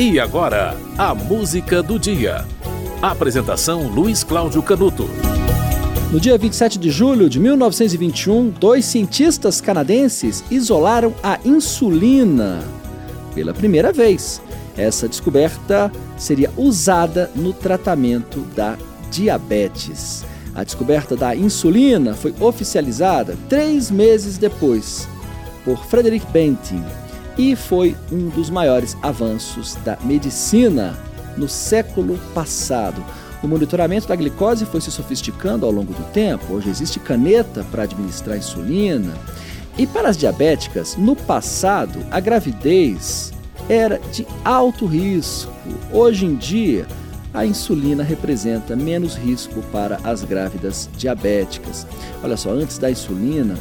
E agora, a música do dia. Apresentação Luiz Cláudio Canuto. No dia 27 de julho de 1921, dois cientistas canadenses isolaram a insulina pela primeira vez. Essa descoberta seria usada no tratamento da diabetes. A descoberta da insulina foi oficializada três meses depois por Frederick Banting e foi um dos maiores avanços da medicina no século passado. O monitoramento da glicose foi se sofisticando ao longo do tempo. Hoje existe caneta para administrar insulina. E para as diabéticas, no passado, a gravidez era de alto risco. Hoje em dia, a insulina representa menos risco para as grávidas diabéticas. Olha só, antes da insulina,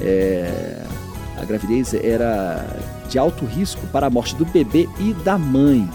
é, a gravidez era de alto risco para a morte do bebê e da mãe.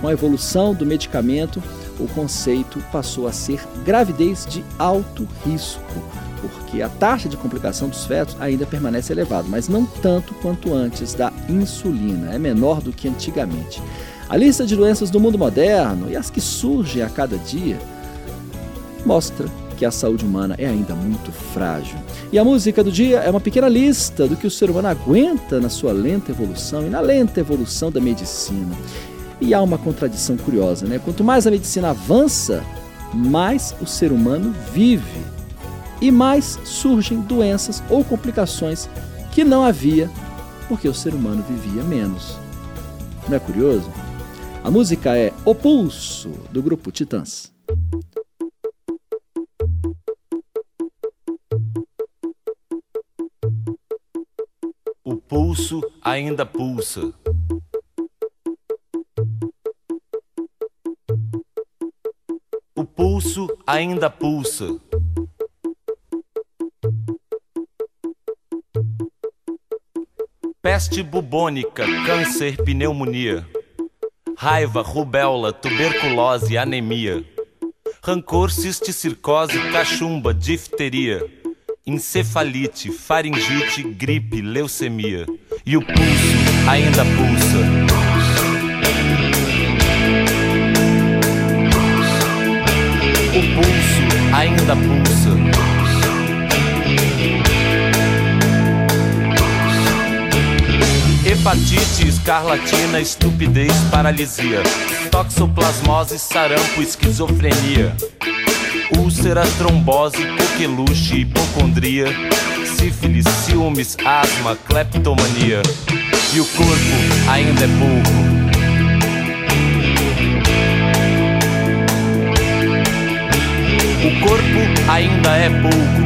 Com a evolução do medicamento, o conceito passou a ser gravidez de alto risco, porque a taxa de complicação dos fetos ainda permanece elevada, mas não tanto quanto antes da insulina, é menor do que antigamente. A lista de doenças do mundo moderno e as que surgem a cada dia mostra que a saúde humana é ainda muito frágil. E a música do dia é uma pequena lista do que o ser humano aguenta na sua lenta evolução e na lenta evolução da medicina. E há uma contradição curiosa, né? Quanto mais a medicina avança, mais o ser humano vive e mais surgem doenças ou complicações que não havia porque o ser humano vivia menos. Não é curioso? A música é O Pulso, do grupo Titãs. Pulso ainda pulsa. O pulso ainda pulsa. Peste bubônica, câncer, pneumonia. Raiva, rubéola, tuberculose, anemia. Rancor, cisticircose, cachumba, difteria encefalite, faringite, gripe, leucemia. E o pulso ainda pulsa. O pulso ainda pulsa. Hepatite, escarlatina, estupidez, paralisia, toxoplasmose, sarampo, esquizofrenia úlcera, trombose, coqueluche, hipocondria, sífilis, ciúmes, asma, cleptomania. E o corpo ainda é pouco. O corpo ainda é pouco.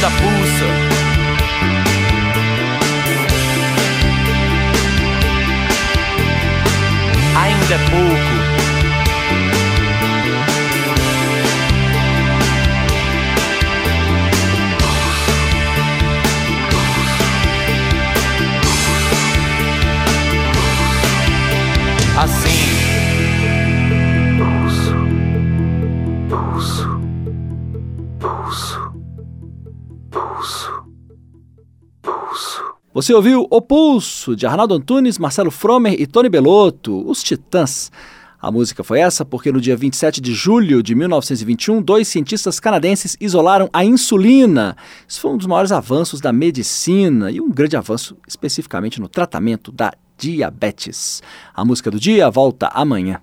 Ainda pulsa. Ainda é pouco. Você ouviu O Pulso, de Arnaldo Antunes, Marcelo Fromer e Tony Belotto, os Titãs. A música foi essa porque no dia 27 de julho de 1921, dois cientistas canadenses isolaram a insulina. Isso foi um dos maiores avanços da medicina e um grande avanço especificamente no tratamento da diabetes. A música do dia volta amanhã.